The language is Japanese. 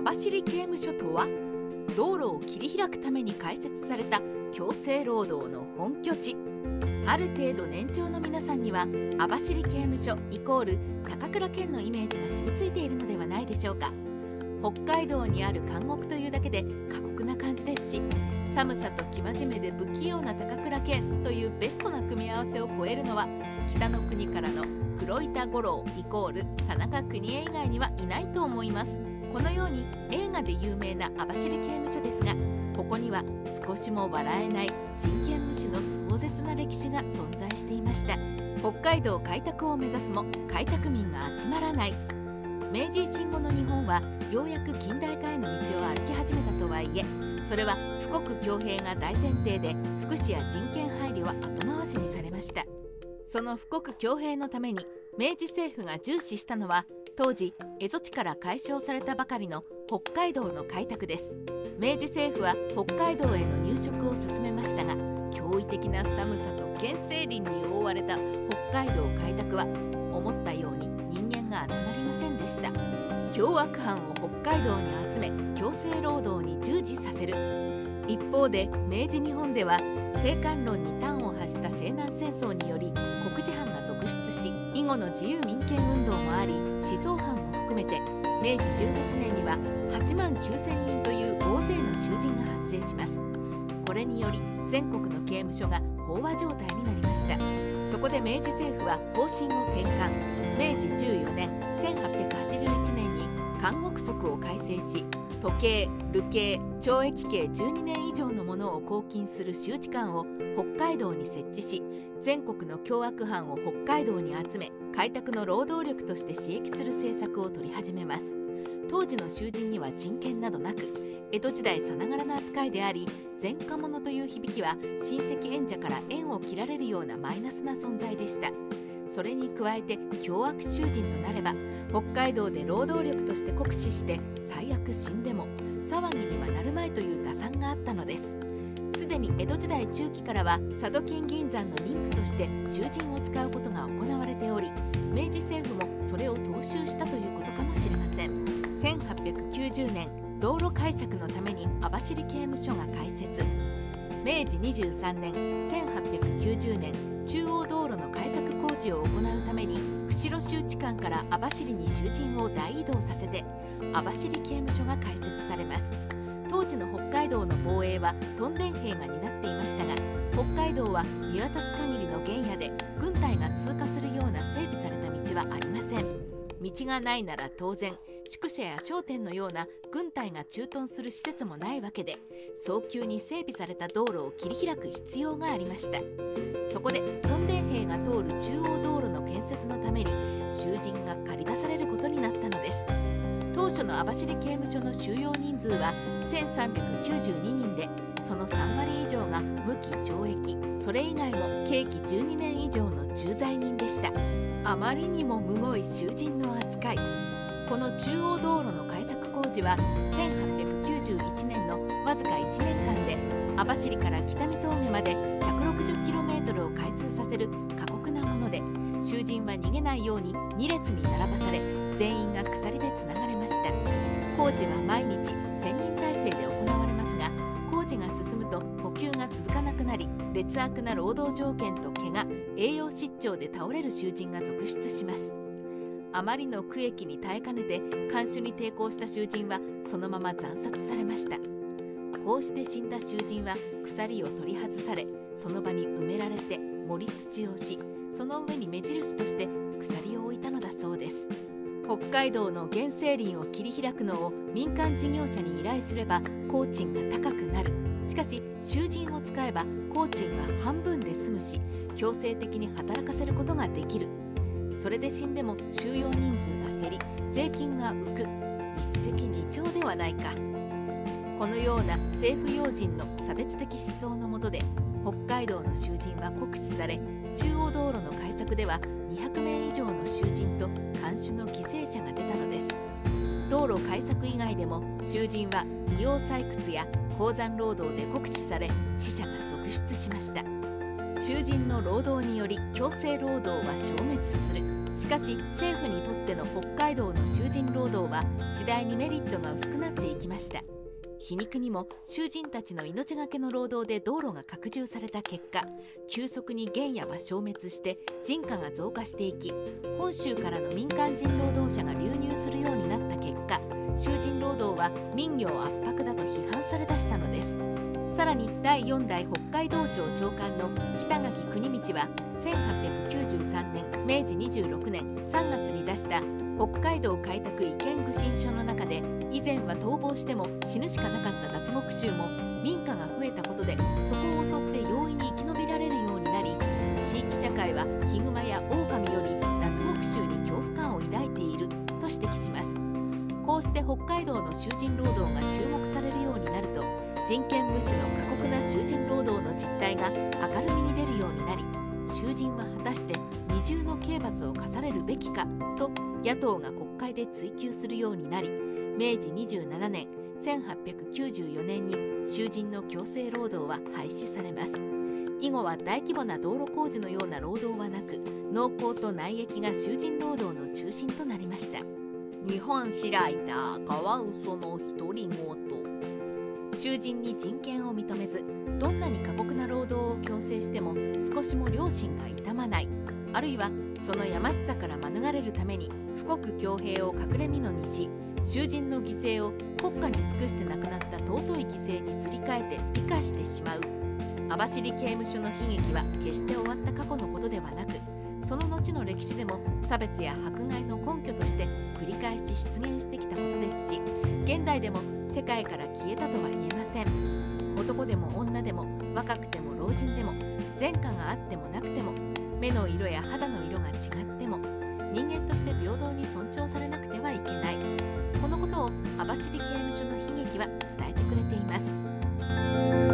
網走刑務所とは道路を切り開くために開設された強制労働の本拠地。ある程度年長の皆さんには網走刑務所イコール高倉健のイメージが染みついているのではないでしょうか。北海道にある監獄というだけで過酷な感じですし寒さと生真面目で不器用な高倉健というベストな組み合わせを超えるのは北の国からの黒板五郎イコール田中邦衛以外にはいないと思います。このように映画で有名な網走刑務所ですがここには少しも笑えない人権無視の壮絶な歴史が存在していました。北海道開拓を目指すも開拓民が集まらない。明治維新後の日本はようやく近代化への道を歩き始めたとはいえそれは富国強兵が大前提で福祉や人権配慮は後回しにされました。その富国強兵のために明治政府が重視したのは当時蝦夷地から解消されたばかりの北海道の開拓です。明治政府は北海道への入植を進めましたが驚異的な寒さと原生林に覆われた北海道開拓は思ったように人間が集まりませんでした。凶悪犯を北海道に集め強制労働に従事させる。一方で明治日本では青函論に端を発した西南戦争により国事犯が続出し以後の自由民権運動もあり思想犯も含めて明治18年には8万9000人という大勢の囚人が発生します。これにより全国の刑務所が飽和状態になりました。そこで明治政府は方針を転換。明治14年1881年に監獄則を改正し時計、流刑、懲役刑12年以上のものを拘禁する周知官を北海道に設置し全国の凶悪犯を北海道に集め開拓の労働力として刺激する政策を取り始めます。当時の囚人には人権などなく江戸時代さながらの扱いであり前科者という響きは親戚縁者から縁を切られるようなマイナスな存在でした。それに加えて凶悪囚人となれば北海道で労働力として酷使して最悪死んでも騒ぎにはなるまいという打算があったのです。すでに江戸時代中期からは佐渡金銀山の妊婦として囚人を使うことが行われており明治政府もそれを踏襲したということかもしれません。1890年道路開削のために網走刑務所が開設。明治23年1890年中央道路の開削工事を行うために釧路州地間から網走に囚人を大移動させて網走刑務所が開設されます。当時の北海道の防衛は屯田兵が担っていましたが北海道は見渡す限りの原野で軍隊が通過するような整備された道はありません。道がないなら当然宿舎や商店のような軍隊が駐屯する施設もないわけで早急に整備された道路を切り開く必要がありました。そこで屯田兵が通る中央道路の建設のために囚人が駆り出されることになったのです。当初の網走刑務所の収容人数は1392人でその3割以上が無期懲役。それ以外も刑期12年以上の駐在人でした。あまりにもむごい囚人の扱い。この中央道路の開削工事は1891年のわずか1年間で網走から北見峠まで 160km を開通させる過酷なもので囚人は逃げないように2列に並ばされ全員が鎖でつながれました。工事は毎日1000人体制で行われますが工事が進むと補給が続かなくなり劣悪な労働条件と怪我栄養失調で倒れる囚人が続出します。あまりの区域に耐えかねて看守に抵抗した囚人はそのまま惨殺されました。こうして死んだ囚人は鎖を取り外されその場に埋められて盛り土をしその上に目印として鎖を置いたのだそうです。北海道の原生林を切り開くのを民間事業者に依頼すれば工賃が高くなる。しかし囚人を使えば工賃は半分で済むし強制的に働かせることができる。それで死んでも収容人数が減り税金が浮く。一石二鳥ではないか。このような政府要人の差別的思想のもとで北海道の囚人は酷使され中央道路の開削では200名以上の囚人と看守の犠牲者が出たのです。道路開削以外でも囚人は利用採掘や鉱山労働で酷使され死者が続出しました。囚人の労働により強制労働は消滅する。しかし政府にとっての北海道の囚人労働は次第にメリットが薄くなっていきました。皮肉にも囚人たちの命がけの労働で道路が拡充された結果急速に原野は消滅して人家が増加していき本州からの民間人労働者が流入するようになった結果囚人労働は民業圧迫だと批判されだしたのです。さらに第4代北海道庁長官の北垣国道は1893年明治26年3月に出した北海道開拓意見具申書の中で以前は逃亡しても死ぬしかなかった脱獄囚も民家が増えたことでそこを襲って容易に生き延びられるようになり地域社会はヒグマやオオカミより脱獄囚に恐怖感を抱いていると指摘します。こうして北海道の囚人労働が注目人権無視の過酷な囚人労働の実態が明るみに出るようになり囚人は果たして二重の刑罰を課されるべきかと野党が国会で追及するようになり明治27年1894年に囚人の強制労働は廃止されます。以後は大規模な道路工事のような労働はなく農耕と内役が囚人労働の中心となりました。日本史ライターカワウソの独り言。囚人に人権を認めずどんなに過酷な労働を強制しても少しも良心が痛まない。あるいはそのやましさから免れるために富国強兵を隠れ蓑にし囚人の犠牲を国家に尽くして亡くなった尊い犠牲にすり替えて美化してしまう。網走刑務所の悲劇は決して終わった過去のことではなくその後の歴史でも差別や迫害の根拠として繰り返し出現してきたことですし現代でも世界から消えたとは言えません。男でも女でも若くても老人でも前科があってもなくても目の色や肌の色が違っても人間として平等に尊重されなくてはいけない。このことを網走刑務所の悲劇は伝えてくれています。